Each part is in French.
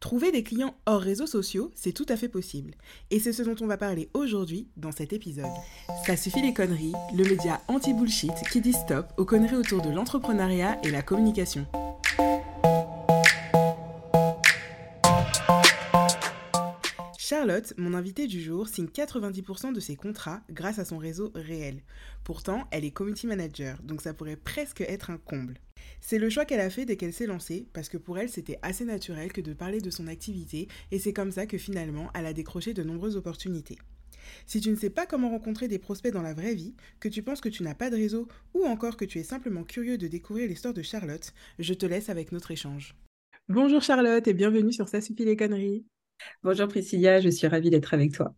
Trouver des clients hors réseaux sociaux, c'est tout à fait possible. Et c'est ce dont on va parler aujourd'hui dans cet épisode. Ça suffit les conneries, le média anti-bullshit qui dit stop aux conneries autour de l'entrepreneuriat et la communication. Charlotte, mon invitée du jour, signe 90% de ses contrats grâce à son réseau réel. Pourtant, elle est community manager, donc ça pourrait presque être un comble. C'est le choix qu'elle a fait dès qu'elle s'est lancée, parce que pour elle, c'était assez naturel que de parler de son activité, et c'est comme ça que finalement, elle a décroché de nombreuses opportunités. Si tu ne sais pas comment rencontrer des prospects dans la vraie vie, que tu penses que tu n'as pas de réseau, ou encore que tu es simplement curieux de découvrir l'histoire de Charlotte, je te laisse avec notre échange. Bonjour Charlotte et bienvenue sur Ça suffit les conneries. Bonjour Priscilla, je suis ravie d'être avec toi.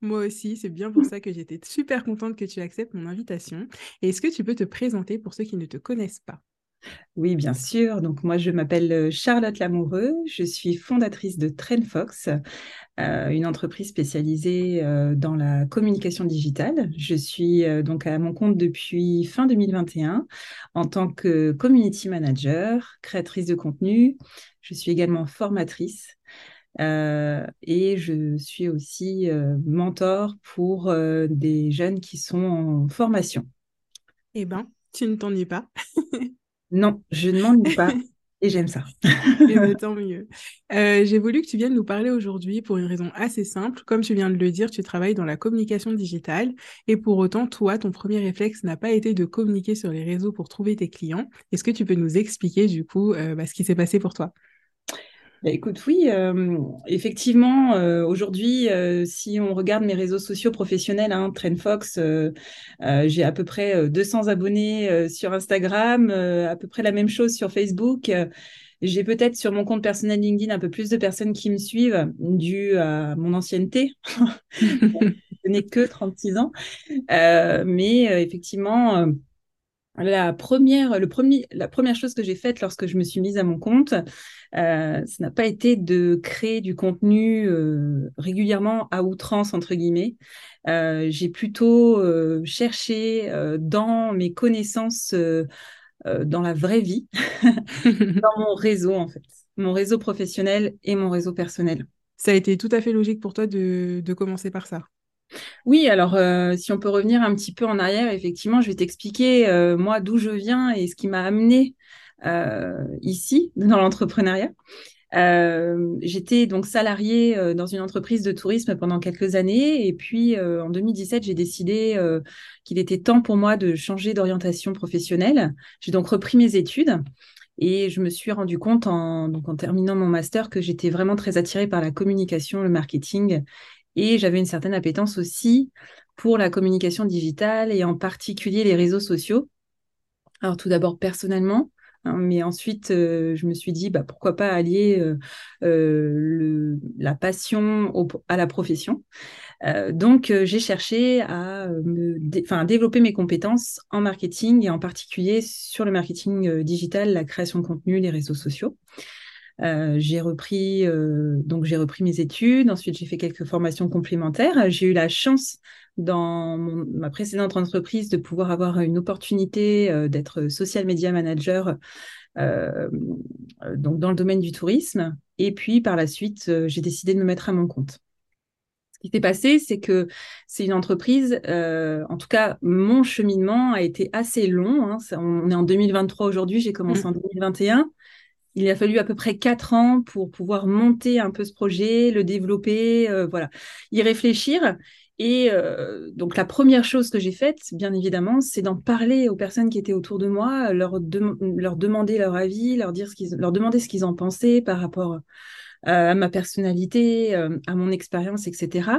Moi aussi, c'est bien pour ça que j'étais super contente que tu acceptes mon invitation. Et est-ce que tu peux te présenter pour ceux qui ne te connaissent pas? Oui, bien sûr. Donc moi, je m'appelle euh, Charlotte Lamoureux. Je suis fondatrice de TrendFox, euh, une entreprise spécialisée euh, dans la communication digitale. Je suis donc à mon compte depuis fin 2021 en tant que community manager, créatrice de contenu. Je suis également formatrice. et je suis aussi mentor pour des jeunes qui sont en formation. Eh ben, tu ne t'ennuies pas. Non, je ne pas. Et j'aime ça. et ben, tant mieux. Euh, j'ai voulu que tu viennes nous parler aujourd'hui pour une raison assez simple. Comme tu viens de le dire, tu travailles dans la communication digitale et pour autant, toi, ton premier réflexe n'a pas été de communiquer sur les réseaux pour trouver tes clients. Est-ce que tu peux nous expliquer du coup euh, bah, ce qui s'est passé pour toi? Bah, écoute, oui, euh, effectivement, euh, aujourd'hui, euh, si on regarde mes réseaux sociaux professionnels, hein, TrendFox, j'ai à peu près 200 abonnés sur Instagram, à peu près la même chose sur Facebook. J'ai peut-être sur mon compte personnel LinkedIn un peu plus de personnes qui me suivent, dû à mon ancienneté. Je n'ai que 36 ans. mais effectivement, la première, le premier, la première chose que j'ai faite lorsque je me suis mise à mon compte, euh, ça n'a pas été de créer du contenu euh, régulièrement à outrance, entre guillemets. Euh, j'ai plutôt cherché dans mes connaissances, dans la vraie vie, dans mon réseau, en fait, mon réseau professionnel et mon réseau personnel. Ça a été tout à fait logique pour toi de commencer par ça. Oui, alors euh, si on peut revenir un petit peu en arrière, effectivement, je vais t'expliquer euh, moi d'où je viens et ce qui m'a amené euh, ici dans l'entrepreneuriat. J'étais donc salariée dans une entreprise de tourisme pendant quelques années et puis en 2017, j'ai décidé qu'il était temps pour moi de changer d'orientation professionnelle. J'ai donc repris mes études. Et je me suis rendu compte en, en terminant mon master que j'étais vraiment très attirée par la communication, le marketing et j'avais une certaine appétence aussi pour la communication digitale et en particulier les réseaux sociaux. Alors tout d'abord personnellement, hein, mais ensuite euh, je me suis dit bah, pourquoi pas allier euh, euh, la passion à la profession. donc j'ai cherché à développer mes compétences en marketing et en particulier sur le marketing digital, la création de contenu, les réseaux sociaux. Euh, j'ai repris euh, donc j'ai repris mes études. Ensuite, j'ai fait quelques formations complémentaires. J'ai eu la chance dans ma précédente entreprise de pouvoir avoir une opportunité euh, d'être social media manager donc dans le domaine du tourisme. Et puis par la suite, j'ai décidé de me mettre à mon compte. Ce qui s'est passé, c'est que c'est une entreprise, en tout cas, mon cheminement a été assez long. Hein. on est en 2023 aujourd'hui, j'ai commencé mmh. en 2021 il a fallu à peu près quatre ans pour pouvoir monter un peu ce projet, le développer, euh, voilà, y réfléchir. Et euh, donc la première chose que j'ai faite, bien évidemment, c'est d'en parler aux personnes qui étaient autour de moi, leur, demander leur avis, leur dire ce qu'ils, leur demander ce qu'ils en pensaient par rapport euh, à ma personnalité, à mon expérience, etc.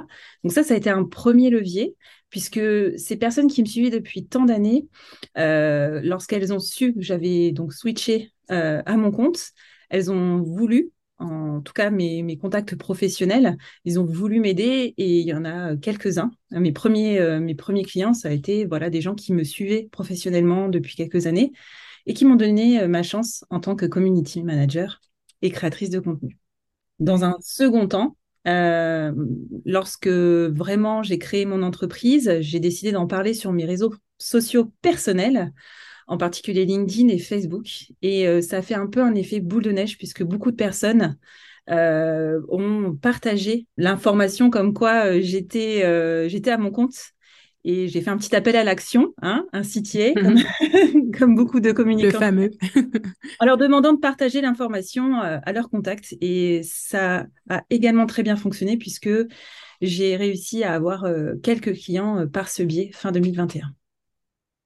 Donc ça, ça a été un premier levier puisque ces personnes qui me suivaient depuis tant d'années, lorsqu'elles ont su que j'avais donc switché euh, à mon compte. Elles ont voulu, en tout cas mes, contacts professionnels, ils ont voulu m'aider et il y en a quelques-uns. Mes premiers, euh, mes premiers clients, ça a été voilà, des gens qui me suivaient professionnellement depuis quelques années et qui m'ont donné euh, ma chance en tant que community manager et créatrice de contenu. Dans un second temps, lorsque vraiment j'ai créé mon entreprise, j'ai décidé d'en parler sur mes réseaux sociaux personnels en particulier LinkedIn et Facebook. Et euh, ça a fait un peu un effet boule de neige puisque beaucoup de personnes ont partagé l'information comme quoi j'étais j'étais à mon compte et j'ai fait un petit appel à l'action, hein, un CTA, comme, beaucoup de communicants. Le fameux. en leur demandant de partager l'information à leur contact. Et ça a également très bien fonctionné puisque j'ai réussi à avoir quelques clients par ce biais fin 2021.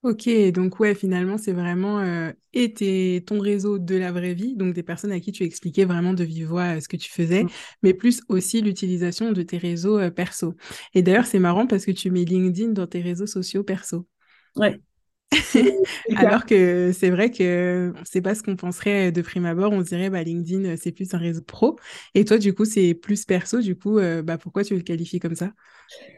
Ok, donc ouais, finalement, c'est vraiment euh, et ton réseau de la vraie vie, donc des personnes à qui tu expliquais vraiment de vive voix euh, ce que tu faisais, mmh. mais plus aussi l'utilisation de tes réseaux euh, perso. Et d'ailleurs, c'est marrant parce que tu mets LinkedIn dans tes réseaux sociaux perso. Ouais. Alors que c'est vrai que c'est pas ce qu'on penserait de prime abord. On se dirait, bah, LinkedIn, c'est plus un réseau pro. Et toi, du coup, c'est plus perso. Du coup, bah, pourquoi tu le qualifies comme ça?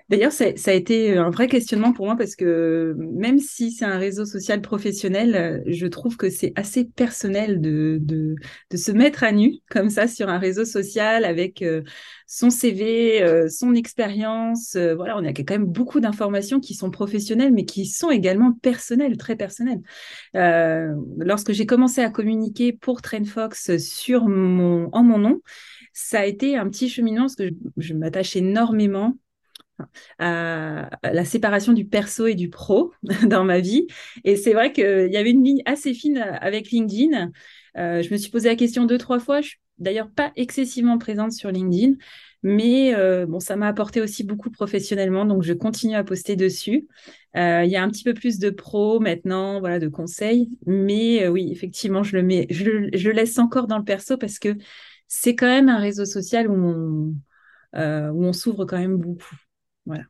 D'ailleurs, ça, a été un vrai questionnement pour moi parce que même si c'est un réseau social professionnel, je trouve que c'est assez personnel de, de, se mettre à nu comme ça sur un réseau social avec euh, son CV, euh, son expérience. Euh, voilà, on a quand même beaucoup d'informations qui sont professionnelles, mais qui sont également personnelles, très personnelles. lorsque j'ai commencé à communiquer pour TrendFox sur mon, en mon nom, ça a été un petit cheminement parce que je m'attache énormément à la séparation du perso et du pro dans ma vie. Et c'est vrai qu'il y avait une ligne assez fine avec LinkedIn. Euh, je me suis posé la question deux, trois fois. Je suis d'ailleurs pas excessivement présente sur LinkedIn, mais euh, bon, ça m'a apporté aussi beaucoup professionnellement, donc je continue à poster dessus. Euh, il y a un petit peu plus de pro maintenant, voilà, de conseils, mais oui, effectivement, je le mets, je, laisse encore dans le perso parce que c'est quand même un réseau social où on, où on s'ouvre quand même beaucoup. Voilà.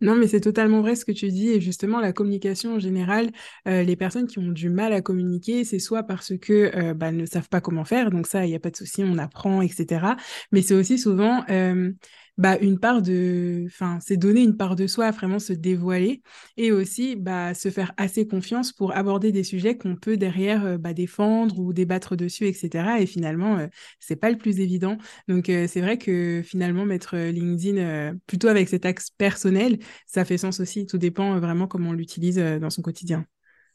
Non, mais c'est totalement vrai ce que tu dis. Et justement, la communication en général, euh, les personnes qui ont du mal à communiquer, c'est soit parce que euh, bah, ne savent pas comment faire, donc ça, il n'y a pas de souci, on apprend, etc. Mais c'est aussi souvent euh, bah, une part de, enfin, c'est donner une part de soi, vraiment se dévoiler et aussi bah, se faire assez confiance pour aborder des sujets qu'on peut derrière euh, bah, défendre ou débattre dessus, etc. Et finalement, euh, c'est pas le plus évident. Donc, euh, c'est vrai que finalement, mettre LinkedIn plutôt avec cet axe personnel, ça fait sens aussi. Tout dépend vraiment comment on l'utilise dans son quotidien.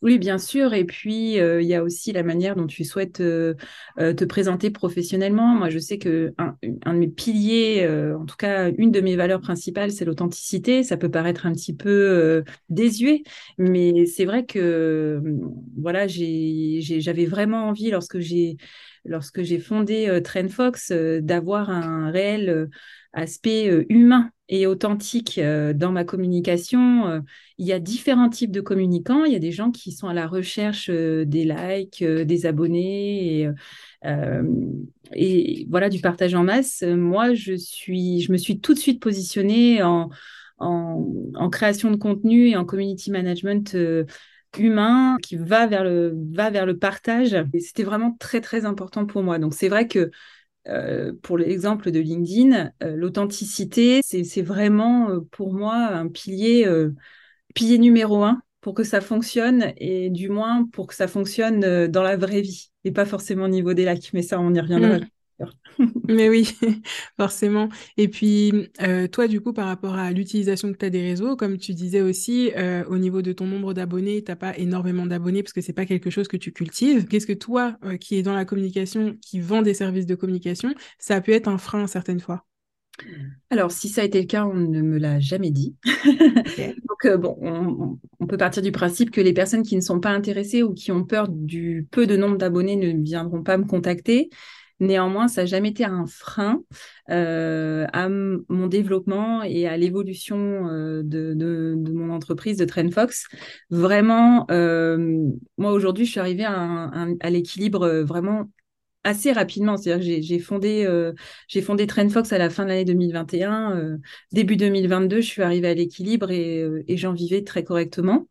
Oui, bien sûr. Et puis, il y a aussi la manière dont tu souhaites te présenter professionnellement. Moi, je sais que un, de mes piliers, en tout cas, une de mes valeurs principales, c'est l'authenticité. Ça peut paraître un petit peu désuet, mais c'est vrai que, voilà, j'avais vraiment envie, lorsque j'ai lorsque j'ai fondé d'avoir un réel aspect euh, humain et authentique euh, dans ma communication. Euh, il y a différents types de communicants. Il y a des gens qui sont à la recherche des likes, des abonnés et, voilà du partage en masse. Moi, je suis, je me suis tout de suite positionnée en, création de contenu et en community management. humain qui va vers le va vers le partage c'était vraiment très très important pour moi donc c'est vrai que euh, pour l'exemple de LinkedIn, euh, l'authenticité, c'est vraiment euh, pour moi un pilier, pilier numéro un pour que ça fonctionne et du moins pour que ça fonctionne dans la vraie vie et pas forcément au niveau des likes. Mais ça, on y reviendra. Mm. Mais oui, forcément. Et puis, euh, toi, du coup, par rapport à l'utilisation que tu as des réseaux, comme tu disais aussi, euh, au niveau de ton nombre d'abonnés, tu n'as pas énormément d'abonnés parce que c'est pas quelque chose que tu cultives. Qu'est-ce que toi, euh, qui est dans la communication, qui vend des services de communication, ça a pu être un frein certaines fois? Alors, si ça a été le cas, on ne me l'a jamais dit. Donc, bon, on, on, peut partir du principe que les personnes qui ne sont pas intéressées ou qui ont peur du peu de nombre d'abonnés ne viendront pas me contacter. Néanmoins, ça n'a jamais été un frein euh, à mon développement et à l'évolution euh, de, mon entreprise de TrendFox. Vraiment, euh, moi aujourd'hui, je suis arrivée à, l'équilibre vraiment assez rapidement. C'est-à-dire que j'ai fondé, TrendFox à la fin de l'année 2021. début 2022, je suis arrivée à l'équilibre et j'en vivais très correctement.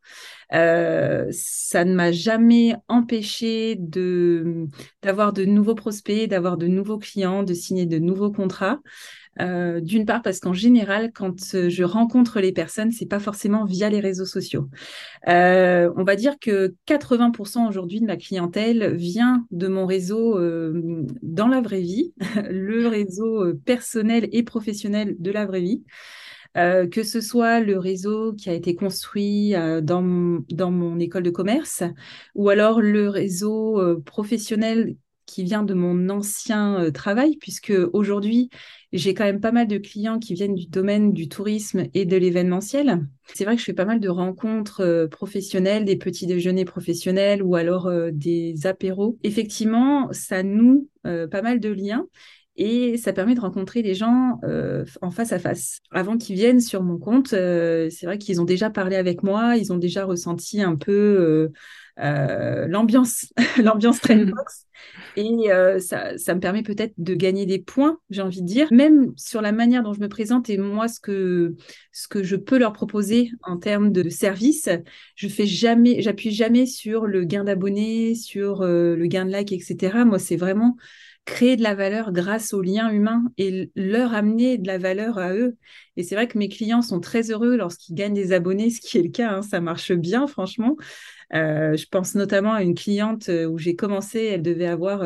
Euh, ça ne m'a jamais empêché de d'avoir de nouveaux prospects, d'avoir de nouveaux clients, de signer de nouveaux contrats. Euh, D'une part parce qu'en général, quand je rencontre les personnes, c'est pas forcément via les réseaux sociaux. Euh, on va dire que 80% aujourd'hui de ma clientèle vient de mon réseau euh, dans la vraie vie, le réseau euh, personnel et professionnel de la vraie vie. Euh, que ce soit le réseau qui a été construit euh, dans, dans mon école de commerce ou alors le réseau euh, professionnel qui vient de mon ancien travail, puisque aujourd'hui, j'ai quand même pas mal de clients qui viennent du domaine du tourisme et de l'événementiel. C'est vrai que je fais pas mal de rencontres professionnelles, des petits déjeuners professionnels ou alors des apéros. Effectivement, ça noue pas mal de liens et ça permet de rencontrer les gens en face à face. Avant qu'ils viennent sur mon compte, c'est vrai qu'ils ont déjà parlé avec moi, ils ont déjà ressenti un peu l'ambiance, l'ambiance Trendbox. Et euh, ça, ça, me permet peut-être de gagner des points, j'ai envie de dire, même sur la manière dont je me présente et moi ce que ce que je peux leur proposer en termes de service. Je fais jamais, j'appuie jamais sur le gain d'abonnés, sur euh, le gain de likes, etc. Moi, c'est vraiment créer de la valeur grâce aux liens humains et leur amener de la valeur à eux. Et c'est vrai que mes clients sont très heureux lorsqu'ils gagnent des abonnés, ce qui est le cas, hein, ça marche bien, franchement. Euh, je pense notamment à une cliente euh, où j'ai commencé, elle devait avoir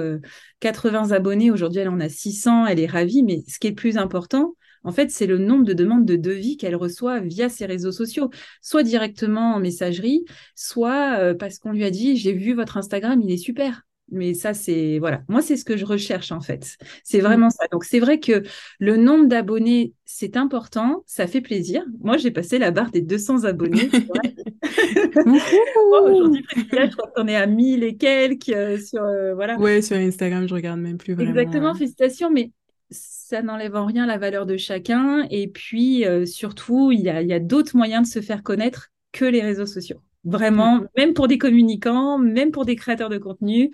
80 euh, abonnés, aujourd'hui elle en a 600, elle est ravie, mais ce qui est le plus important, en fait, c'est le nombre de demandes de devis qu'elle reçoit via ses réseaux sociaux, soit directement en messagerie, soit parce qu'on lui a dit, j'ai vu votre Instagram, il est super. Mais ça, c'est voilà. Moi, c'est ce que je recherche en fait. C'est mmh. vraiment ça. Donc, c'est vrai que le nombre d'abonnés, c'est important. Ça fait plaisir. Moi, j'ai passé la barre des 200 abonnés. Aujourd'hui, je crois qu'on est à 1000 et quelques euh, sur euh, voilà. Ouais, sur Instagram, je regarde même plus vraiment. Exactement. Félicitations, mais ça n'enlève en rien la valeur de chacun. Et puis, euh, surtout, il y a, y a d'autres moyens de se faire connaître que les réseaux sociaux. Vraiment, même pour des communicants, même pour des créateurs de contenu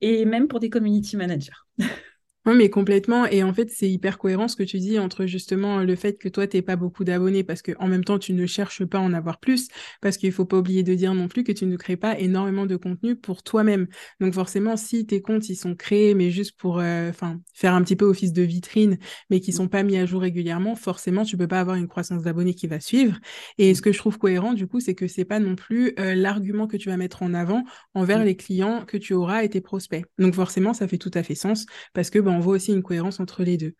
et même pour des community managers. Oui, mais complètement. Et en fait, c'est hyper cohérent ce que tu dis entre justement le fait que toi, tu n'es pas beaucoup d'abonnés parce qu'en même temps, tu ne cherches pas à en avoir plus parce qu'il faut pas oublier de dire non plus que tu ne crées pas énormément de contenu pour toi-même. Donc forcément, si tes comptes, ils sont créés, mais juste pour euh, enfin faire un petit peu office de vitrine, mais qui sont pas mis à jour régulièrement, forcément, tu peux pas avoir une croissance d'abonnés qui va suivre. Et ce que je trouve cohérent, du coup, c'est que c'est pas non plus euh, l'argument que tu vas mettre en avant envers mmh. les clients que tu auras et tes prospects. Donc forcément, ça fait tout à fait sens parce que ben, on voit aussi une cohérence entre les deux.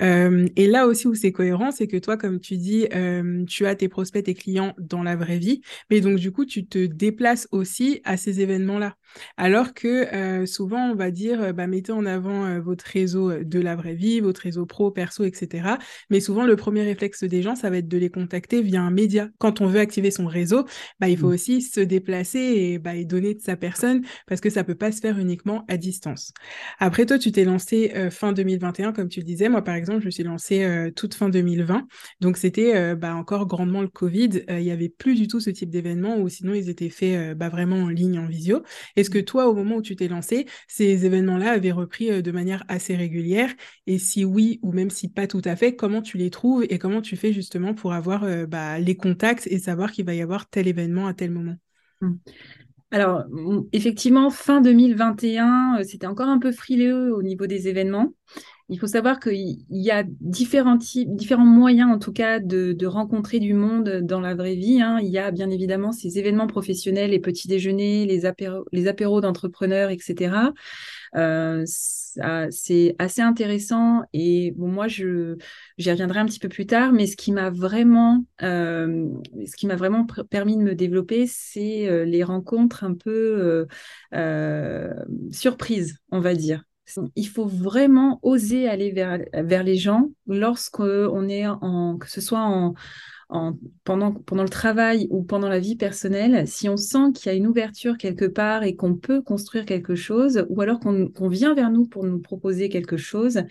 Euh, et là aussi où c'est cohérent, c'est que toi, comme tu dis, euh, tu as tes prospects, tes clients dans la vraie vie, mais donc du coup, tu te déplaces aussi à ces événements-là. Alors que euh, souvent, on va dire, bah, mettez en avant votre réseau de la vraie vie, votre réseau pro, perso, etc. Mais souvent, le premier réflexe des gens, ça va être de les contacter via un média. Quand on veut activer son réseau, bah, il faut mmh. aussi se déplacer et, bah, et donner de sa personne parce que ça peut pas se faire uniquement à distance. Après, toi, tu t'es lancé fin 2021, comme tu le disais. Moi, par exemple, je suis lancée euh, toute fin 2020. Donc, c'était euh, bah, encore grandement le Covid. Euh, il n'y avait plus du tout ce type d'événement ou sinon, ils étaient faits bah, vraiment en ligne, en visio. Est-ce que toi, au moment où tu t'es lancé, ces événements-là avaient repris de manière assez régulière? Et si oui, ou même si pas tout à fait, comment tu les trouves et comment tu fais justement pour avoir bah, les contacts et savoir qu'il va y avoir tel événement à tel moment? Mmh. Alors, effectivement, fin 2021, euh, c'était encore un peu frileux au niveau des événements. Il faut savoir qu'il y a différents types, différents moyens, en tout cas, de, rencontrer du monde dans la vraie vie. Hein. Il y a bien évidemment ces événements professionnels, les petits déjeuners, les apéros, les apéros d'entrepreneurs, etc. Euh, c'est assez intéressant et bon, moi, je, j'y reviendrai un petit peu plus tard, mais ce qui m'a vraiment, euh, ce qui m'a vraiment permis de me développer, c'est euh, les rencontres un peu surprises, on va dire. Il faut vraiment oser aller vers, les gens lorsqu'on est en, que ce soit en, pendant, pendant le travail ou pendant la vie personnelle, si on sent qu'il y a une ouverture quelque part et qu'on peut construire quelque chose, ou alors qu'on vient vers nous pour nous proposer quelque chose,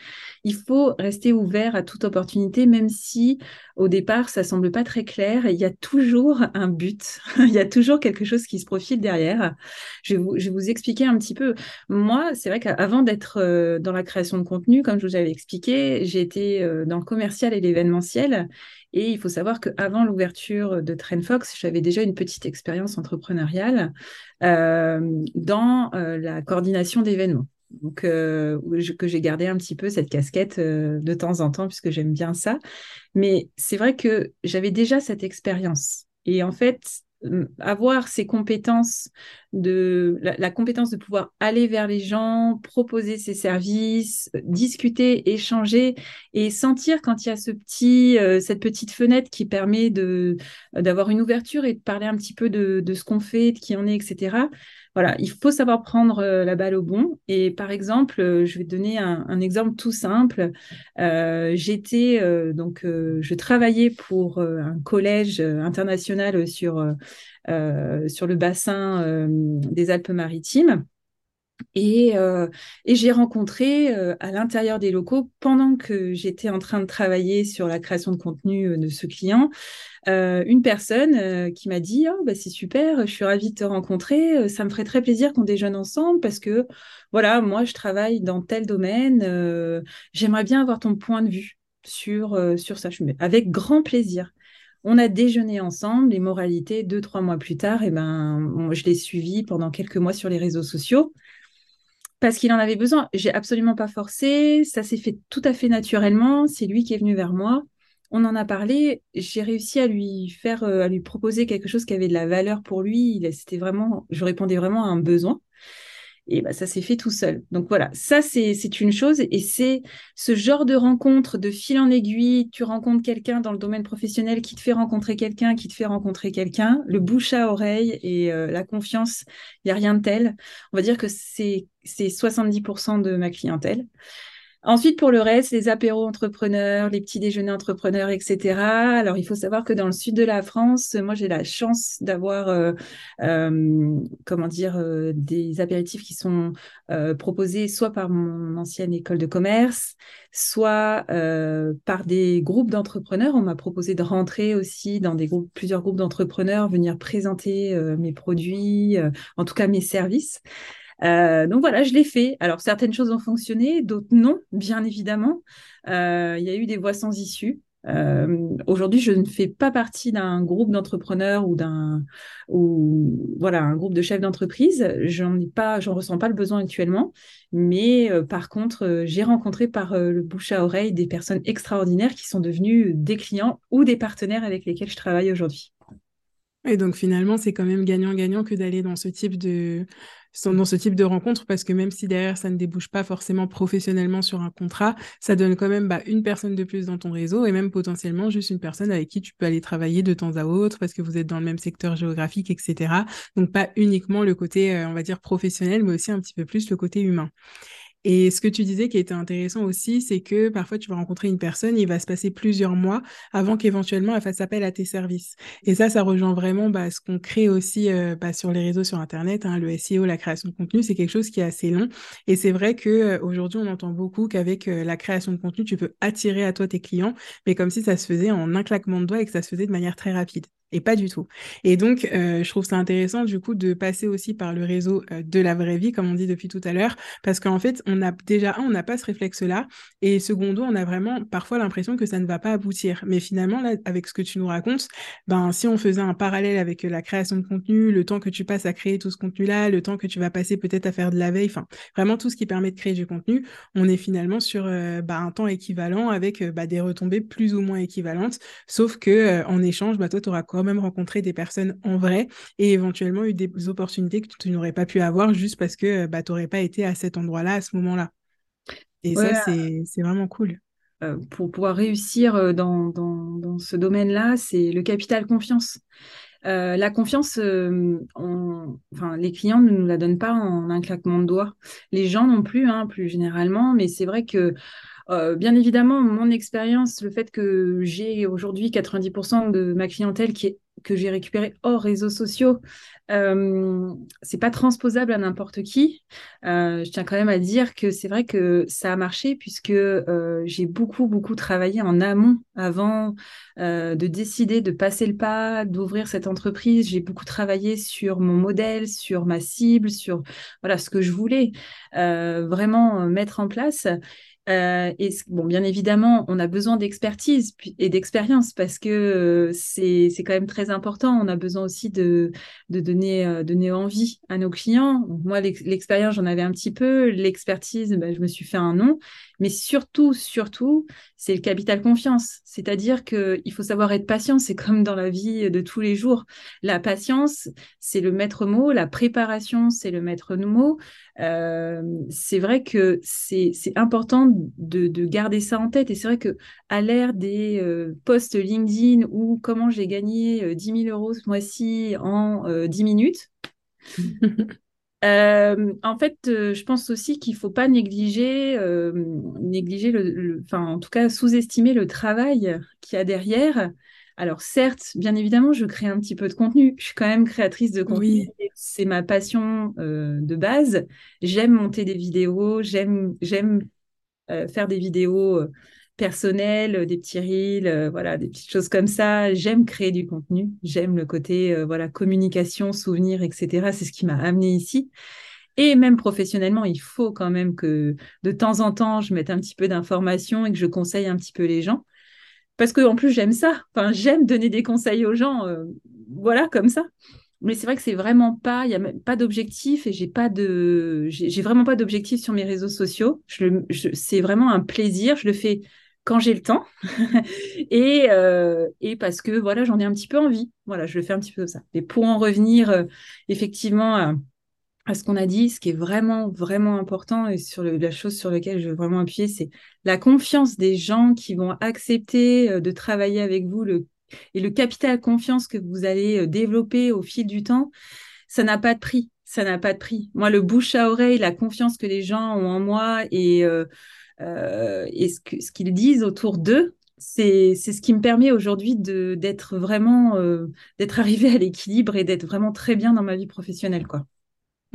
il faut rester ouvert à toute opportunité, même si au départ ça semble pas très clair. Il y a toujours un but, il y a toujours quelque chose qui se profile derrière. Je vais vous, je vais vous expliquer un petit peu. Moi, c'est vrai qu'avant d'être euh, dans la création de contenu, comme je vous avais expliqué, j'ai été euh, dans le commercial et l'événementiel. Et il faut savoir qu'avant l'ouverture de Trendfox, j'avais déjà une petite expérience entrepreneuriale euh, dans euh, la coordination d'événements. Donc, euh, que j'ai gardé un petit peu cette casquette de temps en temps, puisque j'aime bien ça. Mais c'est vrai que j'avais déjà cette expérience. Et en fait, avoir ces compétences de la, compétence de pouvoir aller vers les gens, proposer ses services, discuter, échanger et sentir quand il y a ce petit, euh, cette petite fenêtre qui permet de d'avoir une ouverture et de parler un petit peu de, de ce qu'on fait, de qui on est, etc. Voilà, il faut savoir prendre euh, la balle au bon. Et par exemple, euh, je vais donner un, exemple tout simple. J'étais donc, je travaillais pour un collège international sur sur le bassin euh, des Alpes-Maritimes. Et, euh, j'ai rencontré à l'intérieur des locaux, pendant que j'étais en train de travailler sur la création de contenu de ce client, une personne qui m'a dit oh, bah, c'est super, je suis ravie de te rencontrer, ça me ferait très plaisir qu'on déjeune ensemble parce que voilà, moi je travaille dans tel domaine, j'aimerais bien avoir ton point de vue sur, sur ça. Avec grand plaisir. On a déjeuné ensemble, les moralités, deux, trois mois plus tard, et eh ben, je l'ai suivi pendant quelques mois sur les réseaux sociaux parce qu'il en avait besoin. J'ai absolument pas forcé, ça s'est fait tout à fait naturellement. C'est lui qui est venu vers moi. On en a parlé. J'ai réussi à lui faire, euh, à lui proposer quelque chose qui avait de la valeur pour lui. C'était vraiment, je répondais vraiment à un besoin. Et bah, ça s'est fait tout seul. Donc voilà, ça c'est une chose et c'est ce genre de rencontre de fil en aiguille. Tu rencontres quelqu'un dans le domaine professionnel qui te fait rencontrer quelqu'un, qui te fait rencontrer quelqu'un, le bouche à oreille et euh, la confiance, il n'y a rien de tel. On va dire que c'est 70% de ma clientèle. Ensuite, pour le reste, les apéros entrepreneurs, les petits déjeuners entrepreneurs, etc. Alors, il faut savoir que dans le sud de la France, moi, j'ai la chance d'avoir, euh, euh, comment dire, euh, des apéritifs qui sont proposés soit par mon ancienne école de commerce, soit par des groupes d'entrepreneurs. On m'a proposé de rentrer aussi dans plusieurs groupes d'entrepreneurs, venir présenter mes produits, en tout cas mes services. Euh, donc voilà, je l'ai fait. Alors certaines choses ont fonctionné, d'autres non, bien évidemment. Euh, il y a eu des voies sans issue. Euh, aujourd'hui, je ne fais pas partie d'un groupe d'entrepreneurs ou d'un ou voilà un groupe de chefs d'entreprise. J'en ai pas, j'en ressens pas le besoin actuellement. Mais par contre, j'ai rencontré par le bouche à oreille des personnes extraordinaires qui sont devenues des clients ou des partenaires avec lesquels je travaille aujourd'hui. Et donc finalement, c'est quand même gagnant-gagnant que d'aller dans ce type de dans ce type de rencontre parce que même si derrière ça ne débouche pas forcément professionnellement sur un contrat, ça donne quand même bah, une personne de plus dans ton réseau et même potentiellement juste une personne avec qui tu peux aller travailler de temps à autre parce que vous êtes dans le même secteur géographique, etc. Donc pas uniquement le côté, euh, on va dire, professionnel, mais aussi un petit peu plus le côté humain. Et ce que tu disais qui était intéressant aussi, c'est que parfois tu vas rencontrer une personne, il va se passer plusieurs mois avant qu'éventuellement elle fasse appel à tes services. Et ça, ça rejoint vraiment bah, ce qu'on crée aussi euh, bah, sur les réseaux sur Internet, hein, le SEO, la création de contenu, c'est quelque chose qui est assez long. Et c'est vrai qu'aujourd'hui, on entend beaucoup qu'avec euh, la création de contenu, tu peux attirer à toi tes clients, mais comme si ça se faisait en un claquement de doigts et que ça se faisait de manière très rapide. Et pas du tout. Et donc, euh, je trouve ça intéressant du coup de passer aussi par le réseau euh, de la vraie vie, comme on dit depuis tout à l'heure, parce qu'en fait, on a déjà, un, on n'a pas ce réflexe-là, et secondo, on a vraiment parfois l'impression que ça ne va pas aboutir. Mais finalement, là, avec ce que tu nous racontes, ben, si on faisait un parallèle avec euh, la création de contenu, le temps que tu passes à créer tout ce contenu-là, le temps que tu vas passer peut-être à faire de la veille, enfin, vraiment tout ce qui permet de créer du contenu, on est finalement sur bah, un temps équivalent avec bah, des retombées plus ou moins équivalentes, sauf que en échange, bah, toi, tu auras même rencontré des personnes en vrai et éventuellement eu des opportunités que tu n'aurais pas pu avoir juste parce que bah, tu n'aurais pas été à cet endroit-là à ce moment-là. Et ça, c'est vraiment cool. Euh, pour pouvoir réussir euh, dans, dans, dans ce domaine-là, c'est le capital confiance. Euh, la confiance, enfin, les clients ne nous la donnent pas en un claquement de doigts. Les gens non plus, hein, plus généralement, mais c'est vrai que euh, bien évidemment, mon expérience, le fait que j'ai aujourd'hui 90% de ma clientèle que j'ai récupérée hors réseaux sociaux, euh, c'est pas transposable à n'importe qui. Euh, je tiens quand même à dire que c'est vrai que ça a marché puisque euh, j'ai beaucoup beaucoup travaillé en amont avant de décider de passer le pas, d'ouvrir cette entreprise. J'ai beaucoup travaillé sur mon modèle, sur ma cible, sur voilà ce que je voulais vraiment mettre en place. Euh, et bon, bien évidemment, on a besoin d'expertise et d'expérience parce que euh, c'est quand même très important. On a besoin aussi de, de donner, euh, donner envie à nos clients. moi, l'expérience, j'en avais un petit peu. L'expertise, ben, je me suis fait un nom. Mais surtout, surtout, c'est le capital confiance. C'est-à-dire qu'il faut savoir être patient. C'est comme dans la vie de tous les jours. La patience, c'est le maître mot. La préparation, c'est le maître mot. Euh, c'est vrai que c'est important de, garder ça en tête. Et c'est vrai que à l'ère des euh, posts LinkedIn ou comment j'ai gagné 10 euh, 000 euros ce mois-ci en 10 minutes, Euh, en fait, euh, je pense aussi qu'il ne faut pas négliger, euh, négliger le, enfin, en tout cas, sous-estimer le travail qu'il y a derrière. Alors, certes, bien évidemment, je crée un petit peu de contenu. Je suis quand même créatrice de contenu. C'est ma passion de base. J'aime monter des vidéos, j'aime, j'aime faire des vidéos personnel, euh, des petits reels, euh, voilà, des petites choses comme ça. J'aime créer du contenu, j'aime le côté euh, voilà communication, souvenir, etc. C'est ce qui m'a amené ici. Et même professionnellement, il faut quand même que de temps en temps, je mette un petit peu d'informations et que je conseille un petit peu les gens. Parce que en plus, j'aime ça. Enfin, j'aime donner des conseils aux gens, voilà, comme ça. Mais c'est vrai que c'est vraiment pas, il n'y a pas d'objectif et j'ai pas de, j'ai vraiment pas d'objectif sur mes réseaux sociaux. C'est vraiment un plaisir. Je le fais quand j'ai le temps. Et, euh, et, parce que voilà j'en ai un petit peu envie. Voilà je le fais un petit peu comme ça. Et pour en revenir euh, effectivement à, ce qu'on a dit ce qui est vraiment vraiment important et sur la chose sur laquelle je veux vraiment appuyer c'est la confiance des gens qui vont accepter euh, de travailler avec vous et le capital confiance que vous allez développer au fil du temps. Ça n'a pas de prix. Ça n'a pas de prix. Moi le bouche à oreille la confiance que les gens ont en moi et euh, et ce qu'ils disent autour d'eux, c'est ce qui me permet aujourd'hui d'être vraiment, euh, d'être arrivé à l'équilibre et d'être vraiment très bien dans ma vie professionnelle, quoi.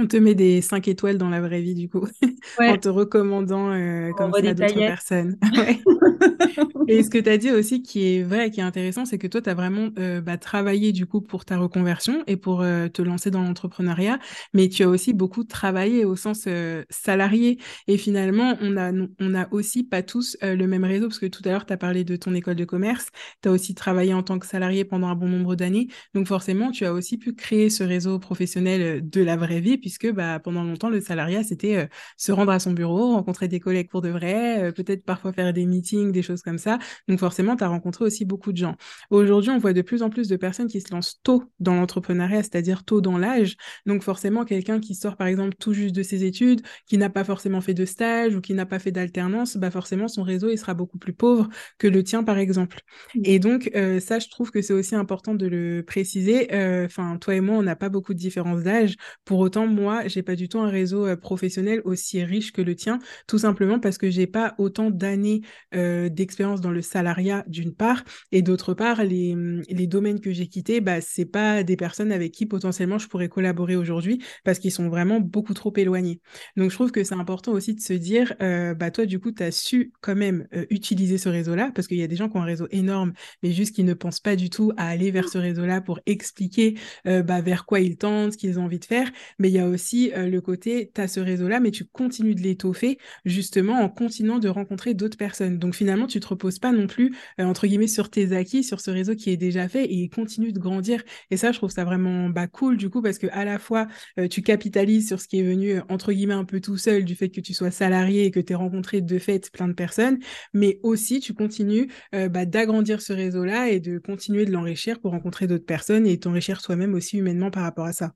On te met des 5 étoiles dans la vraie vie, du coup, en te recommandant euh, comme ça à d'autres personnes. et ce que tu as dit aussi qui est vrai, qui est intéressant, c'est que toi, tu as vraiment euh, bah, travaillé du coup pour ta reconversion et pour euh, te lancer dans l'entrepreneuriat, mais tu as aussi beaucoup travaillé au sens salarié. Et finalement, on a, on a aussi pas tous le même réseau, parce que tout à l'heure, tu as parlé de ton école de commerce, tu as aussi travaillé en tant que salarié pendant un bon nombre d'années. Donc forcément, tu as aussi pu créer ce réseau professionnel de la vraie vie puisque bah, pendant longtemps, le salariat, c'était euh, se rendre à son bureau, rencontrer des collègues pour de vrai, euh, peut-être parfois faire des meetings, des choses comme ça. Donc forcément, tu as rencontré aussi beaucoup de gens. Aujourd'hui, on voit de plus en plus de personnes qui se lancent tôt dans l'entrepreneuriat, c'est-à-dire tôt dans l'âge. Donc forcément, quelqu'un qui sort, par exemple, tout juste de ses études, qui n'a pas forcément fait de stage ou qui n'a pas fait d'alternance, bah forcément, son réseau, il sera beaucoup plus pauvre que le tien, par exemple. Et donc, euh, ça, je trouve que c'est aussi important de le préciser. Enfin, toi et moi, on n'a pas beaucoup de différence d'âge. Pour autant, moi, j'ai pas du tout un réseau euh, professionnel aussi riche que le tien, tout simplement parce que j'ai pas autant d'années euh, d'expérience dans le salariat d'une part, et d'autre part, les, mm, les domaines que j'ai quittés, bah, c'est pas des personnes avec qui potentiellement je pourrais collaborer aujourd'hui parce qu'ils sont vraiment beaucoup trop éloignés. Donc je trouve que c'est important aussi de se dire, euh, bah toi du coup, tu as su quand même utiliser ce réseau-là, parce qu'il y a des gens qui ont un réseau énorme, mais juste qui ne pensent pas du tout à aller vers ce réseau-là pour expliquer bah, vers quoi ils tentent, ce qu'ils ont envie de faire. Mais il y a aussi euh, le côté, tu as ce réseau-là, mais tu continues de l'étoffer justement en continuant de rencontrer d'autres personnes. Donc finalement, tu te reposes pas non plus, euh, entre guillemets, sur tes acquis, sur ce réseau qui est déjà fait et continue de grandir. Et ça, je trouve ça vraiment bah, cool du coup, parce que à la fois, euh, tu capitalises sur ce qui est venu, entre guillemets, un peu tout seul du fait que tu sois salarié et que tu aies rencontré de fait plein de personnes, mais aussi tu continues bah, d'agrandir ce réseau-là et de continuer de l'enrichir pour rencontrer d'autres personnes et t'enrichir toi-même aussi humainement par rapport à ça.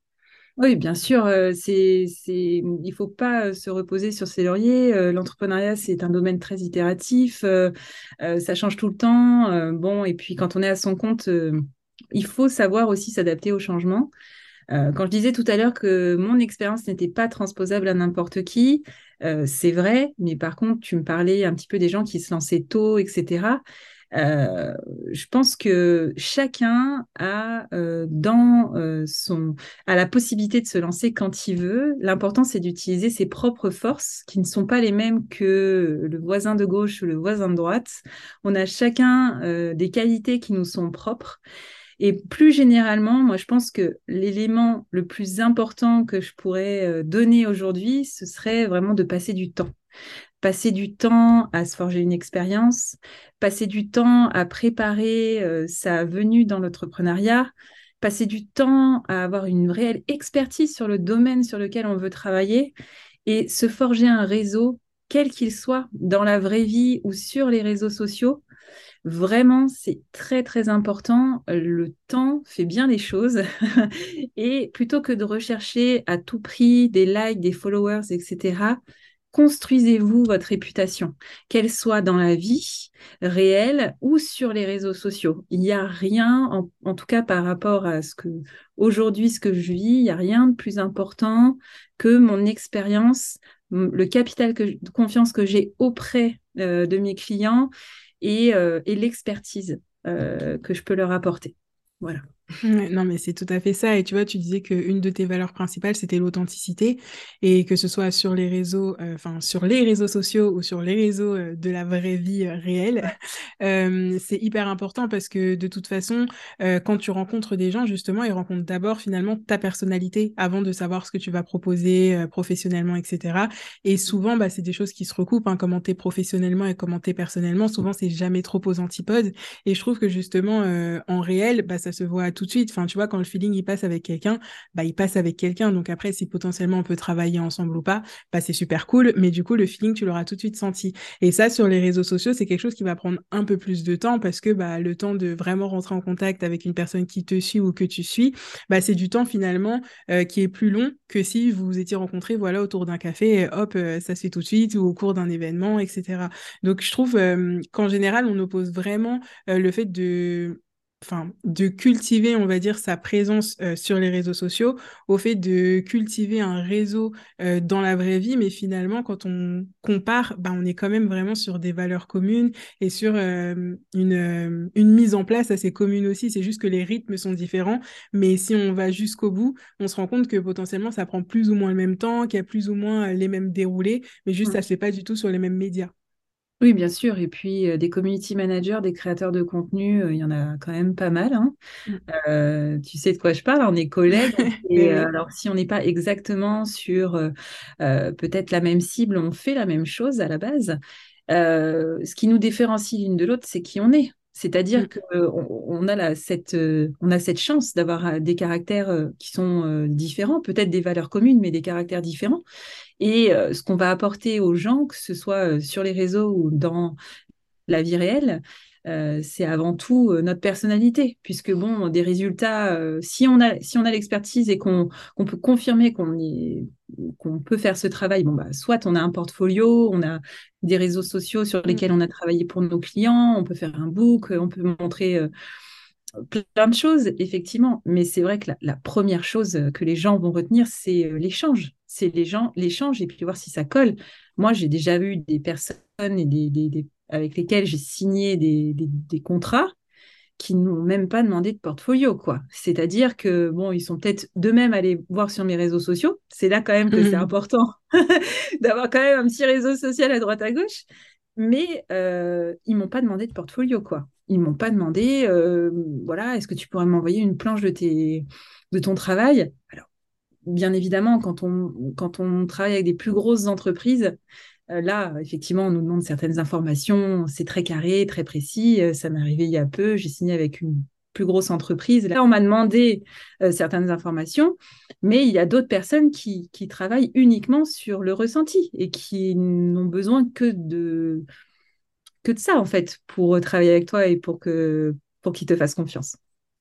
Oui, bien sûr, c'est, c'est, il faut pas se reposer sur ses lauriers. L'entrepreneuriat, c'est un domaine très itératif, ça change tout le temps. bon, et puis quand on est à son compte, il faut savoir aussi s'adapter au changement. quand je disais tout à l'heure que mon expérience n'était pas transposable à n'importe qui, c'est vrai, mais par contre, tu me parlais un petit peu des gens qui se lançaient tôt, etc. Euh, je pense que chacun a euh, dans euh, son a la possibilité de se lancer quand il veut. L'important c'est d'utiliser ses propres forces qui ne sont pas les mêmes que le voisin de gauche ou le voisin de droite. On a chacun des qualités qui nous sont propres. Et plus généralement, moi, je pense que l'élément le plus important que je pourrais donner aujourd'hui, ce serait vraiment de passer du temps passer du temps à se forger une expérience, passer du temps à préparer euh, sa venue dans l'entrepreneuriat, passer du temps à avoir une réelle expertise sur le domaine sur lequel on veut travailler et se forger un réseau quel qu'il soit, dans la vraie vie ou sur les réseaux sociaux, Vraiment, c'est très très important. Le temps fait bien les choses. et plutôt que de rechercher à tout prix des likes, des followers, etc., construisez-vous votre réputation, qu'elle soit dans la vie réelle ou sur les réseaux sociaux. Il n'y a rien, en, tout cas par rapport à ce que aujourd'hui, ce que je vis, il n'y a rien de plus important que mon expérience, le capital de confiance que j'ai auprès euh, de mes clients euh, et, l'expertise euh, que je peux leur apporter. Voilà non, mais c'est tout à fait ça. Et tu vois, tu disais qu'une de tes valeurs principales, c'était l'authenticité. Et que ce soit sur les réseaux, euh, enfin, sur les réseaux sociaux ou sur les réseaux euh, de la vraie vie euh, réelle, c'est hyper important parce que de toute façon, quand tu rencontres des gens, justement, ils rencontrent d'abord finalement ta personnalité avant de savoir ce que tu vas proposer professionnellement, etc. Et souvent, bah, c'est des choses qui se recoupent, hein, comment t'es professionnellement et comment t'es personnellement. Souvent, c'est jamais trop aux antipodes. Et je trouve que justement, en réel, bah, ça se voit tout de suite. Enfin, tu vois, quand le feeling il passe avec quelqu'un, bah il passe avec quelqu'un. Donc après, si potentiellement on peut travailler ensemble ou pas, bah c'est super cool. Mais du coup, le feeling, tu l'auras tout de suite senti. Et ça, sur les réseaux sociaux, c'est quelque chose qui va prendre un peu plus de temps parce que bah le temps de vraiment rentrer en contact avec une personne qui te suit ou que tu suis, bah c'est du temps finalement euh, qui est plus long que si vous vous étiez rencontrés voilà autour d'un café, hop, euh, ça se fait tout de suite ou au cours d'un événement, etc. Donc je trouve euh, qu'en général, on oppose vraiment le fait de enfin, de cultiver, on va dire, sa présence euh, sur les réseaux sociaux, au fait de cultiver un réseau euh, dans la vraie vie, mais finalement, quand on compare, bah, on est quand même vraiment sur des valeurs communes et sur euh, une, une mise en place assez commune aussi. C'est juste que les rythmes sont différents, mais si on va jusqu'au bout, on se rend compte que potentiellement, ça prend plus ou moins le même temps, qu'il y a plus ou moins les mêmes déroulés, mais juste, ça ne se fait pas du tout sur les mêmes médias. Oui, bien sûr. Et puis, euh, des community managers, des créateurs de contenu, euh, il y en a quand même pas mal. Hein. Mm. Euh, tu sais de quoi je parle, on est collègues. et alors, si on n'est pas exactement sur peut-être la même cible, on fait la même chose à la base. ce qui nous différencie l'une de l'autre, c'est qui on est. C'est-à-dire mm. qu'on on a, cette, on a cette chance d'avoir des caractères qui sont différents, peut-être des valeurs communes, mais des caractères différents. Et euh, ce qu'on va apporter aux gens, que ce soit euh, sur les réseaux ou dans la vie réelle, euh, c'est avant tout notre personnalité, puisque bon, des résultats, si on a si on a l'expertise et qu'on peut confirmer qu'on qu'on peut faire ce travail, bon bah soit on a un portfolio, on a des réseaux sociaux sur mmh. lesquels on a travaillé pour nos clients, on peut faire un book, on peut montrer plein de choses, effectivement. Mais c'est vrai que la, première chose que les gens vont retenir, c'est euh, l'échange. C'est les gens, l'échange et puis voir si ça colle. Moi, j'ai déjà vu des personnes et des, avec lesquelles j'ai signé des, contrats qui n'ont même pas demandé de portfolio, quoi. C'est-à-dire que, bon, ils sont peut-être d'eux-mêmes allés voir sur mes réseaux sociaux. C'est là quand même que c'est important d'avoir quand même un petit réseau social à droite à gauche. Mais euh, ils m'ont pas demandé de portfolio, quoi. Ils m'ont pas demandé, euh, voilà, est-ce que tu pourrais m'envoyer une planche de, tes, de ton travail? Alors, bien évidemment, quand on, quand on travaille avec des plus grosses entreprises, là, effectivement, on nous demande certaines informations, c'est très carré, très précis. Euh, ça m'est arrivé il y a peu, j'ai signé avec une plus grosse entreprise. Là, on m'a demandé certaines informations, mais il y a d'autres personnes qui, qui, travaillent uniquement sur le ressenti et qui n'ont besoin que de, que de ça, en fait, pour travailler avec toi et pour que pour te fasse confiance.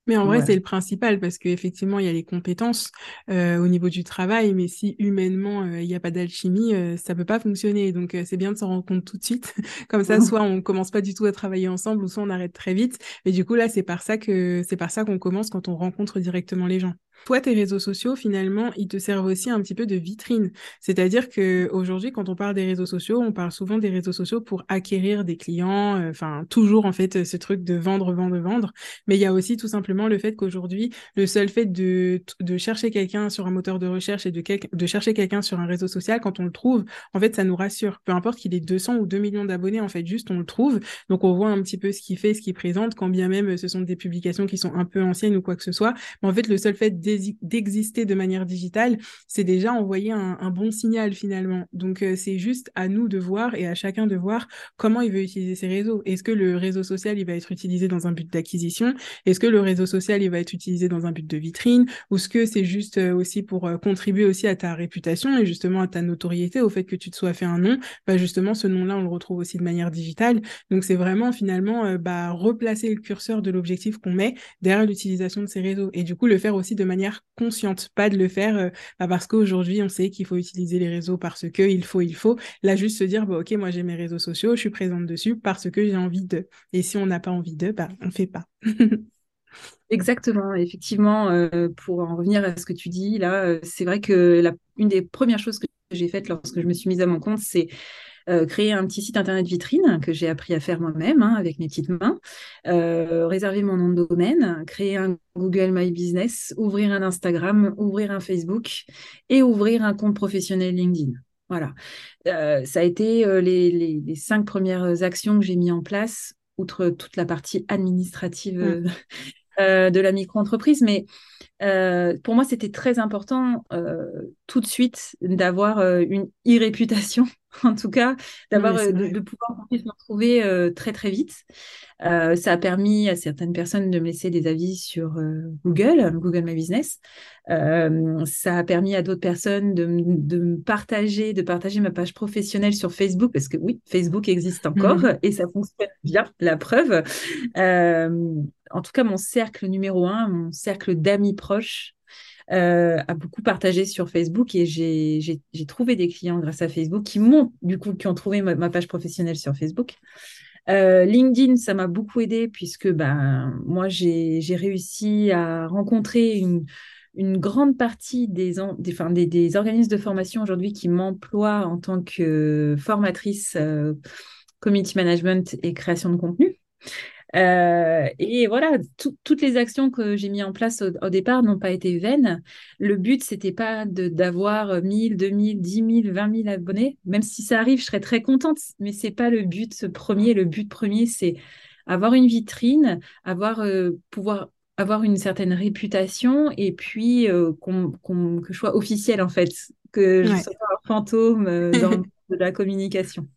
Mais en vrai, c'est le principal parce qu'effectivement, il y a les compétences euh, au niveau du travail, mais si humainement, euh, il n'y a pas d'alchimie, euh, ça peut pas fonctionner. Donc, c'est bien de s'en rendre compte tout de suite. Comme ça, soit on commence pas du tout à travailler ensemble, ou soit on arrête très vite. Mais du coup, là, c'est par ça que c'est par ça qu'on commence quand on rencontre directement les gens. Toi, tes réseaux sociaux, finalement, ils te servent aussi un petit peu de vitrine. C'est-à-dire que aujourd'hui, quand on parle des réseaux sociaux, on parle souvent des réseaux sociaux pour acquérir des clients, euh, enfin, toujours en fait ce truc de vendre, vendre, vendre. Mais il y a aussi tout simplement le fait qu'aujourd'hui, le seul fait de, de chercher quelqu'un sur un moteur de recherche et de, de chercher quelqu'un sur un réseau social, quand on le trouve, en fait, ça nous rassure. Peu importe qu'il ait 200 ou 2 millions d'abonnés, en fait, juste on le trouve. Donc, on voit un petit peu ce qu'il fait, ce qu'il présente, quand bien même ce sont des publications qui sont un peu anciennes ou quoi que ce soit. Mais en fait, le seul fait d'exister de manière digitale, c'est déjà envoyer un, bon signal finalement. Donc euh, c'est juste à nous de voir et à chacun de voir comment il veut utiliser ses réseaux. Est-ce que le réseau social, il va être utilisé dans un but d'acquisition? Est-ce que le réseau social, il va être utilisé dans un but de vitrine? Ou est-ce que c'est juste euh, aussi pour euh, contribuer aussi à ta réputation et justement à ta notoriété, au fait que tu te sois fait un nom? Bah Justement, ce nom-là, on le retrouve aussi de manière digitale. Donc c'est vraiment finalement bah, replacer le curseur de l'objectif qu'on met derrière l'utilisation de ces réseaux. Et du coup, le faire aussi de manière consciente, pas de le faire euh, bah, parce qu'aujourd'hui, on sait qu'il faut utiliser les réseaux parce que il faut, il faut. Là, juste se dire, bah, OK, moi j'ai mes réseaux sociaux, je suis présente dessus parce que j'ai envie de. Et si on n'a pas envie de, bah, on fait pas. Exactement, effectivement, euh, pour en revenir à ce que tu dis, là, euh, c'est vrai que la, une des premières choses que j'ai faites lorsque je me suis mise à mon compte, c'est euh, créer un petit site internet vitrine que j'ai appris à faire moi-même hein, avec mes petites mains, euh, réserver mon nom de domaine, créer un Google My Business, ouvrir un Instagram, ouvrir un Facebook et ouvrir un compte professionnel LinkedIn. Voilà. Euh, ça a été les, les, cinq premières actions que j'ai mis en place, outre toute la partie administrative mmh. de la micro-entreprise. Mais pour moi, c'était très important tout de suite d'avoir une e-réputation en tout cas, d'avoir euh, de, pouvoir me retrouver euh, très très vite. Euh, ça a permis à certaines personnes de me laisser des avis sur Google, Google My Business. ça a permis à d'autres personnes de, me partager, de partager ma page professionnelle sur Facebook, parce que oui, Facebook existe encore mmh. et ça fonctionne bien, la preuve. en tout cas, mon cercle numéro un, mon cercle d'amis proches, euh, a beaucoup partagé sur Facebook et j'ai trouvé des clients grâce à Facebook qui m'ont, du coup, qui ont trouvé ma, page professionnelle sur Facebook. Euh, LinkedIn, ça m'a beaucoup aidé puisque ben, moi, j'ai réussi à rencontrer une, grande partie des, organismes de formation aujourd'hui qui m'emploient en tant que formatrice euh, community management et création de contenu. Euh, et voilà, toutes les actions que j'ai mis en place au, départ n'ont pas été vaines. Le but, c'était pas d'avoir 1000, 2000, 10 000, 20 000 abonnés. Même si ça arrive, je serais très contente, mais c'est pas le but premier. Le but premier, c'est avoir une vitrine, avoir euh, pouvoir avoir une certaine réputation et puis euh, que je sois officielle en fait, que je ne sois pas un fantôme dans de la communication.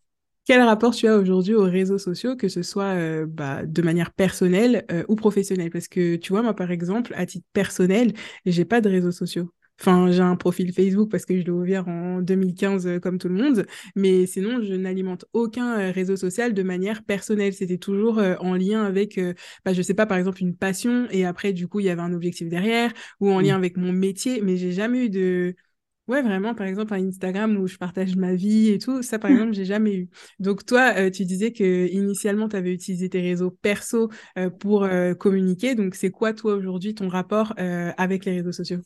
Quel rapport tu as aujourd'hui aux réseaux sociaux, que ce soit euh, bah, de manière personnelle euh, ou professionnelle? Parce que tu vois, moi par exemple, à titre personnel, j'ai pas de réseaux sociaux. Enfin, j'ai un profil Facebook parce que je l'ai ouvert en 2015 euh, comme tout le monde, mais sinon, je n'alimente aucun réseau social de manière personnelle. C'était toujours en lien avec, bah, je sais pas, par exemple, une passion, et après, du coup, il y avait un objectif derrière, ou en lien avec mon métier, mais j'ai jamais eu de Ouais, vraiment, par exemple, un Instagram où je partage ma vie et tout, ça, par exemple, j'ai jamais eu. Donc, toi, euh, tu disais que initialement, tu avais utilisé tes réseaux perso euh, pour euh, communiquer. Donc, c'est quoi, toi, aujourd'hui, ton rapport avec les réseaux sociaux?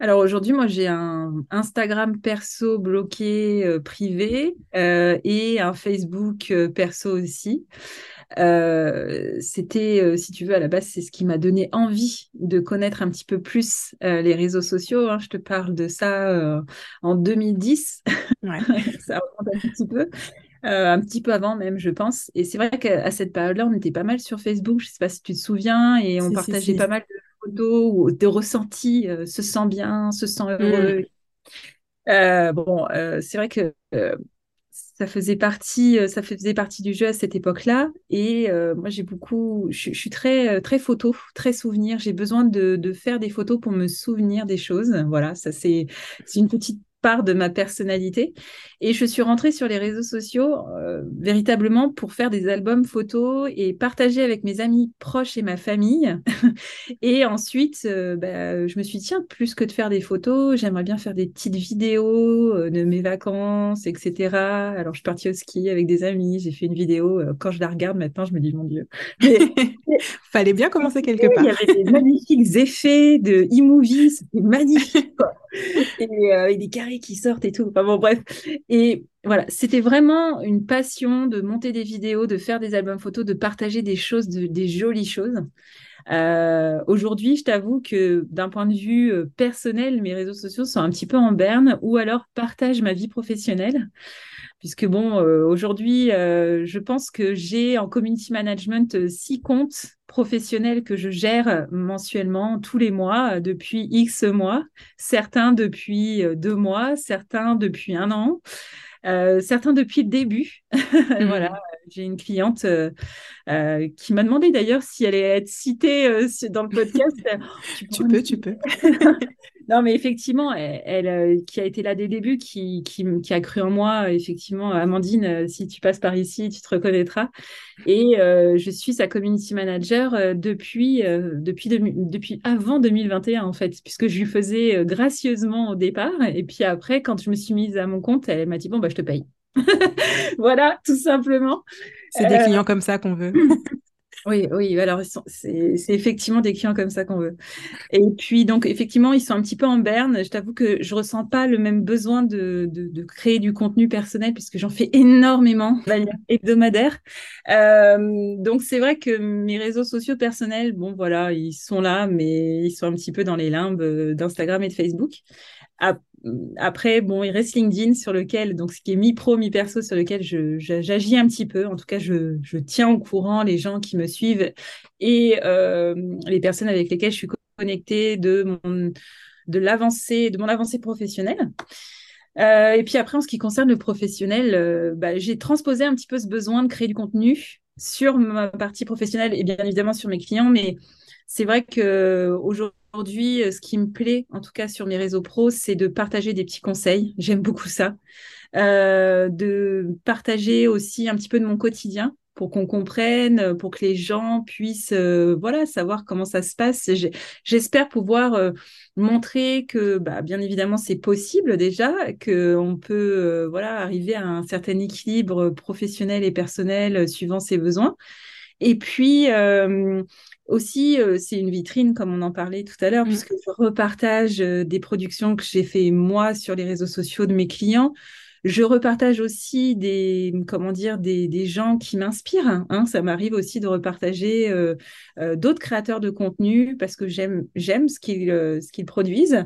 Alors aujourd'hui, moi j'ai un Instagram perso bloqué privé et un Facebook perso aussi. Euh, c'était, euh, si tu veux, à la base, c'est ce qui m'a donné envie de connaître un petit peu plus euh, les réseaux sociaux. Hein. Je te parle de ça en 2010. Ouais. ça remonte un petit peu. un petit peu avant même, je pense. Et c'est vrai qu'à cette période-là, on était pas mal sur Facebook, je ne sais pas si tu te souviens, et on partageait pas mal de photos ou de ressentis, se sent bien, se sent heureux. Mmh. bon, c'est vrai que ça faisait partie, euh, ça faisait partie du jeu à cette époque-là. Et euh, moi, j'ai beaucoup, je, suis très, euh, très photo, très souvenir. J'ai besoin de, de, faire des photos pour me souvenir des choses. Voilà, ça c'est, c'est une petite part de ma personnalité. Et je suis rentrée sur les réseaux sociaux euh, véritablement pour faire des albums photos et partager avec mes amis proches et ma famille. et ensuite, euh, bah, je me suis dit, tiens, plus que de faire des photos, j'aimerais bien faire des petites vidéos euh, de mes vacances, etc. Alors, je suis partie au ski avec des amis, j'ai fait une vidéo. quand je la regarde maintenant, je me dis, mon Dieu. Fallait bien commencer quelque part. Il y avait des magnifiques effets de e-movie, c'était magnifique. et avec des carrés qui sortent et tout. Enfin bon, bref. Et voilà, c'était vraiment une passion de monter des vidéos, de faire des albums photos, de partager des choses, des jolies choses. Euh, aujourd'hui, je t'avoue que d'un point de vue euh, personnel, mes réseaux sociaux sont un petit peu en berne ou alors partagent ma vie professionnelle. Puisque bon, euh, aujourd'hui, je pense que j'ai en community management six comptes professionnels que je gère mensuellement tous les mois depuis X mois, certains depuis deux mois, certains depuis un an. Euh, certains depuis le début. voilà, mmh. j'ai une cliente euh, euh, qui m'a demandé d'ailleurs si elle allait être citée dans le podcast. tu, peux, tu peux. non, mais effectivement, elle, qui a été là dès le début, qui, qui, qui, a cru en moi, effectivement, Amandine, si tu passes par ici, tu te reconnaîtras. Et je suis sa community manager depuis, depuis, depuis avant 2021, en fait, puisque je lui faisais gracieusement au départ. Et puis après, quand je me suis mise à mon compte, elle m'a dit, bon, bah, je te paye. voilà, tout simplement. C'est des clients comme ça qu'on veut. Oui, oui, alors c'est effectivement des clients comme ça qu'on veut. Et puis, donc, effectivement, ils sont un petit peu en berne. Je t'avoue que je ressens pas le même besoin de, de, créer du contenu personnel puisque j'en fais énormément hebdomadaire. Euh, donc, c'est vrai que mes réseaux sociaux personnels, bon, voilà, ils sont là, mais ils sont un petit peu dans les limbes euh, d'Instagram et de Facebook. Bon, il reste LinkedIn sur lequel, donc ce qui est mi-pro, mi-perso, sur lequel j'agis un petit peu. En tout cas, je, je, tiens au courant les gens qui me suivent et euh, les personnes avec lesquelles je suis connectée de mon, de l'avancée, de mon avancée professionnelle. Euh, et puis après, en ce qui concerne le professionnel, euh, bah, j'ai transposé un petit peu ce besoin de créer du contenu sur ma partie professionnelle et bien évidemment sur mes clients, mais c'est vrai que aujourd'hui Aujourd'hui, euh, ce qui me plaît, en tout cas sur mes réseaux pros, c'est de partager des petits conseils. J'aime beaucoup ça. Euh, de partager aussi un petit peu de mon quotidien pour qu'on comprenne, pour que les gens puissent euh, voilà savoir comment ça se passe. J'espère pouvoir montrer que bah, bien évidemment c'est possible déjà, qu'on peut voilà arriver à un certain équilibre professionnel et personnel suivant ses besoins. Et puis euh, aussi, euh, c'est une vitrine, comme on en parlait tout à l'heure, mmh. puisque je repartage euh, des productions que j'ai fait moi sur les réseaux sociaux de mes clients. Je repartage aussi des, comment dire, des, des gens qui m'inspirent. Hein. Ça m'arrive aussi de repartager d'autres créateurs de contenu parce que j'aime, j'aime ce qu'ils, ce qu'ils produisent,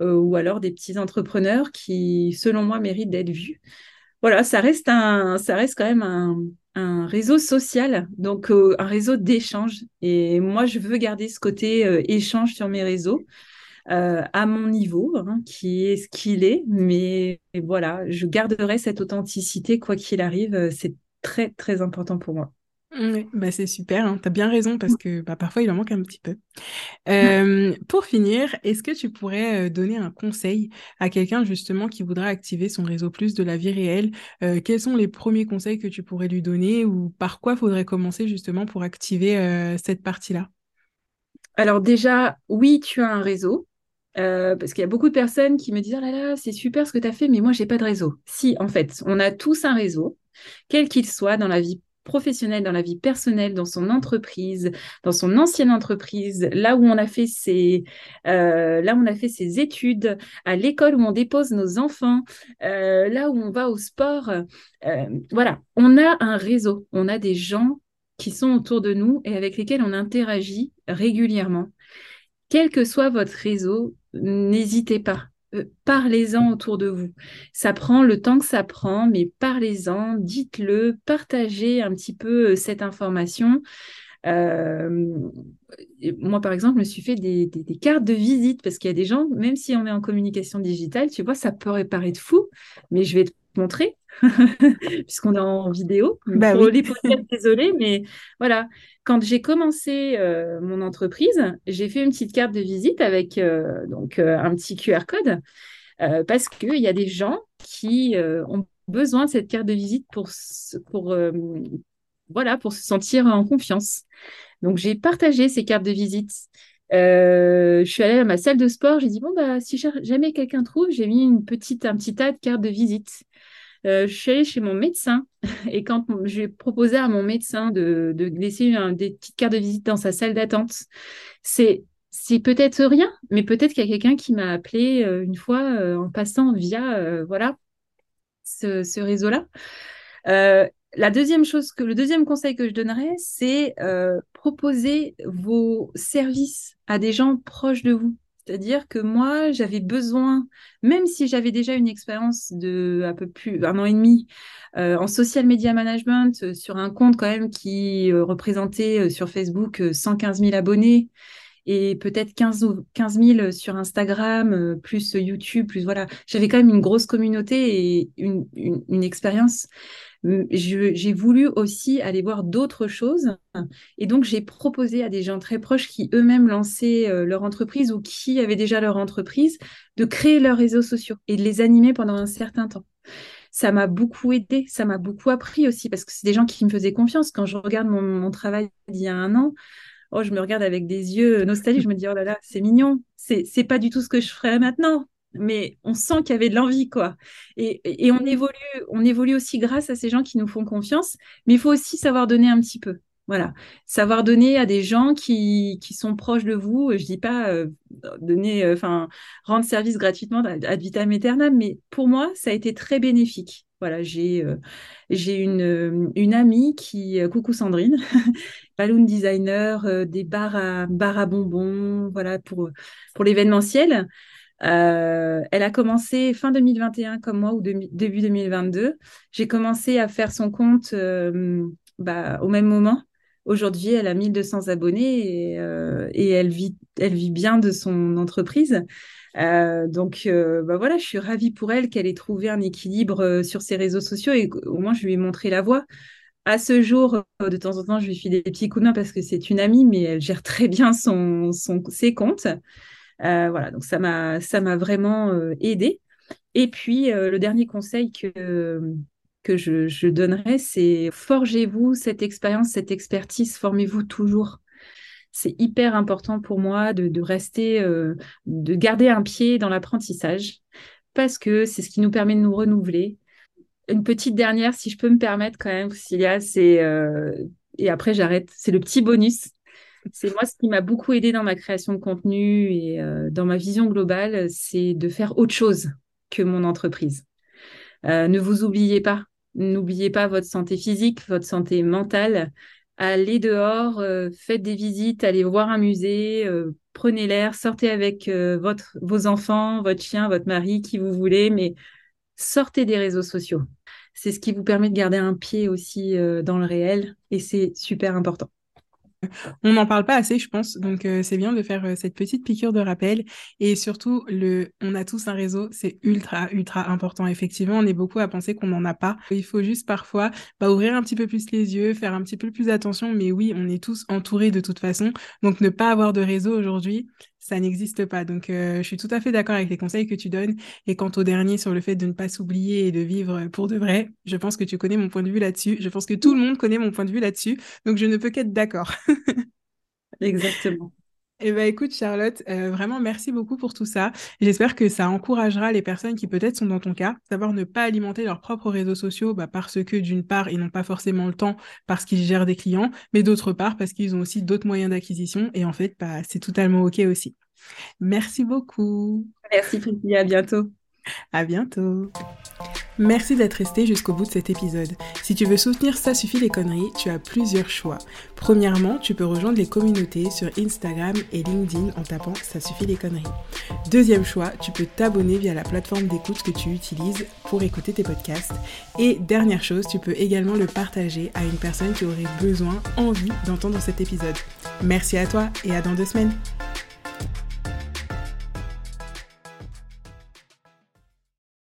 ou alors des petits entrepreneurs qui, selon moi, méritent d'être vus. Voilà, ça reste un, quand même un, un réseau social, donc euh, un réseau d'échange. Et moi, je veux garder ce côté euh, échange sur mes réseaux euh, à mon niveau, hein, qui est ce qu'il est. Mais voilà, je garderai cette authenticité quoi qu'il arrive. C'est très, très important pour moi. Oui, bah c'est super, hein. tu as bien raison parce que bah, parfois il en manque un petit peu. Euh, pour finir, est-ce que tu pourrais donner un conseil à quelqu'un justement qui voudra activer son réseau plus de la vie réelle? Euh, Quels sont les premiers conseils que tu pourrais lui donner ou par quoi faudrait commencer justement pour activer cette partie-là? Alors déjà, oui, tu as un réseau. parce qu'il y a beaucoup de personnes qui me disent oh là là, c'est super ce que tu as fait, mais moi, j'ai pas de réseau. Si, en fait, on a tous un réseau, quel qu'il soit dans la vie professionnel, dans la vie personnelle, dans son entreprise, dans son ancienne entreprise, là où on a fait ses, euh, études, à l'école où on dépose nos enfants, euh, là où on va au sport. Euh, voilà, on a un réseau, on a des gens qui sont autour de nous et avec lesquels on interagit régulièrement. Quel que soit votre réseau, n'hésitez pas. Euh, parlez-en autour de vous. Ça prend le temps que ça prend, mais parlez-en, dites-le, partagez un petit peu euh, cette information. Euh, moi, par exemple, je me suis fait des, cartes de visite parce qu'il y a des gens, même si on est en communication digitale, tu vois, ça peut paraître fou, mais je vais te montrer puisqu'on est en vidéo. Bah Pour les désolé, mais voilà. Quand j'ai commencé euh, mon entreprise, j'ai fait une petite carte de visite avec euh, donc euh, un petit QR code parce qu'il y a des gens qui ont besoin de cette carte de visite pour, pour, voilà, pour se sentir en confiance. Donc, j'ai partagé ces cartes de visite. je suis allée à ma salle de sport, j'ai dit bon bah si jamais quelqu'un trouve, j'ai mis une petite un petit tas de cartes de visite. Euh, je suis allée chez mon médecin et quand j'ai proposé à mon médecin de, laisser des petites cartes de visite dans sa salle d'attente, c'est peut-être rien, mais peut-être qu'il y a quelqu'un qui m'a appelé euh, une fois euh, en passant via voilà ce, réseau-là. la deuxième chose le deuxième conseil que je donnerais, c'est proposer vos services à des gens proches de vous. C'est-à-dire que moi, j'avais besoin, même si j'avais déjà une expérience de un peu plus un an et demi euh, en social media management euh, sur un compte quand même qui euh, représentait sur Facebook 115 000 abonnés et peut-être 15, 15 000 sur Instagram, plus YouTube, plus voilà. J'avais quand même une grosse communauté et une, une, une expérience j'ai voulu aussi aller voir d'autres choses. Et donc, j'ai proposé à des gens très proches qui eux-mêmes lançaient euh, leur entreprise ou qui avaient déjà leur entreprise de créer leurs réseaux sociaux et de les animer pendant un certain temps. Ça m'a beaucoup aidé, ça m'a beaucoup appris aussi parce que c'est des gens qui me faisaient confiance. Quand je regarde mon, travail d'il y a un an, oh, je me regarde avec des yeux nostalgiques. Je me dis, oh là là, c'est mignon. C'est pas du tout ce que je ferais maintenant mais on sent qu'il y avait de l'envie, quoi. Et, on, évolue, on évolue aussi grâce à ces gens qui nous font confiance, mais il faut aussi savoir donner un petit peu. Voilà, savoir donner à des gens qui, qui sont proches de vous. Je dis pas euh, donner, euh, enfin rendre service gratuitement ad vitam aeternam, mais pour moi ça a été très bénéfique. Voilà, j'ai euh, j'ai une, une amie qui, coucou Sandrine, balloon designer, des bars à, bars à bonbons, voilà pour pour l'événementiel. Euh, elle a commencé fin 2021 comme moi ou début 2022. J'ai commencé à faire son compte euh, bah, au même moment. Aujourd'hui, elle a 1200 abonnés et, euh, elle, vit, bien de son entreprise. donc bah voilà, je suis ravie pour elle qu'elle ait trouvé un équilibre sur ses réseaux sociaux et au moins je lui ai montré la voie. À ce jour, de temps en temps, je lui fais des petits coups de main parce que c'est une amie, mais elle gère très bien ses comptes. Euh, voilà, donc ça m'a ça m'a vraiment euh, aidé. Et puis euh, le dernier conseil que que je, je donnerais, c'est forgez-vous cette expérience, cette expertise, formez-vous toujours. C'est hyper important pour moi de, rester, de garder un pied dans l'apprentissage parce que c'est ce qui nous permet de nous renouveler. Une petite dernière, si je peux me permettre quand même, Cecilia, c'est et après j'arrête. C'est le petit bonus c'est moi ce qui m'a beaucoup aidé dans ma création de contenu et euh, dans ma vision globale, c'est de faire autre chose que mon entreprise. Euh, ne vous oubliez pas, n'oubliez pas votre santé physique, votre santé mentale. Allez dehors, euh, faites des visites, allez voir un musée, prenez l'air, sortez avec votre, vos enfants, votre chien, votre mari, qui vous voulez, mais sortez des réseaux sociaux. C'est ce qui vous permet de garder un pied aussi dans le réel et c'est super important. On n'en parle pas assez, je pense, donc euh, c'est bien de faire euh, cette petite piqûre de rappel. Et surtout, on a tous un réseau, c'est ultra, ultra important. Effectivement, on est beaucoup à penser qu'on n'en a pas. Il faut juste parfois bah, ouvrir un petit peu plus les yeux, faire un petit peu plus attention. Mais oui, on est tous entourés de toute façon. Donc ne pas avoir de réseau aujourd'hui, ça n'existe pas. Donc, euh, je suis tout à fait d'accord avec les conseils que tu donnes. Et quant au dernier sur le fait de ne pas s'oublier et de vivre pour de vrai, je pense que tu connais mon point de vue là-dessus. Je pense que tout le monde connaît mon point de vue là-dessus. Donc, je ne peux qu'être d'accord. Exactement. Eh bien, écoute, Charlotte, euh, vraiment merci beaucoup pour tout ça. J'espère que ça encouragera les personnes qui peut-être sont dans ton cas, savoir ne pas alimenter leurs propres réseaux sociaux bah, parce que d'une part, ils n'ont pas forcément le temps parce qu'ils gèrent des clients, mais d'autre part parce qu'ils ont aussi d'autres moyens d'acquisition et en fait, bah, c'est totalement OK aussi. Merci beaucoup. Merci Priscilla, à bientôt. À bientôt. Merci d'être resté jusqu'au bout de cet épisode. Si tu veux soutenir Ça suffit les conneries, tu as plusieurs choix. Premièrement, tu peux rejoindre les communautés sur Instagram et LinkedIn en tapant Ça suffit les conneries. Deuxième choix, tu peux t'abonner via la plateforme d'écoute que tu utilises pour écouter tes podcasts. Et dernière chose, tu peux également le partager à une personne qui aurait besoin, envie d'entendre cet épisode. Merci à toi et à dans deux semaines.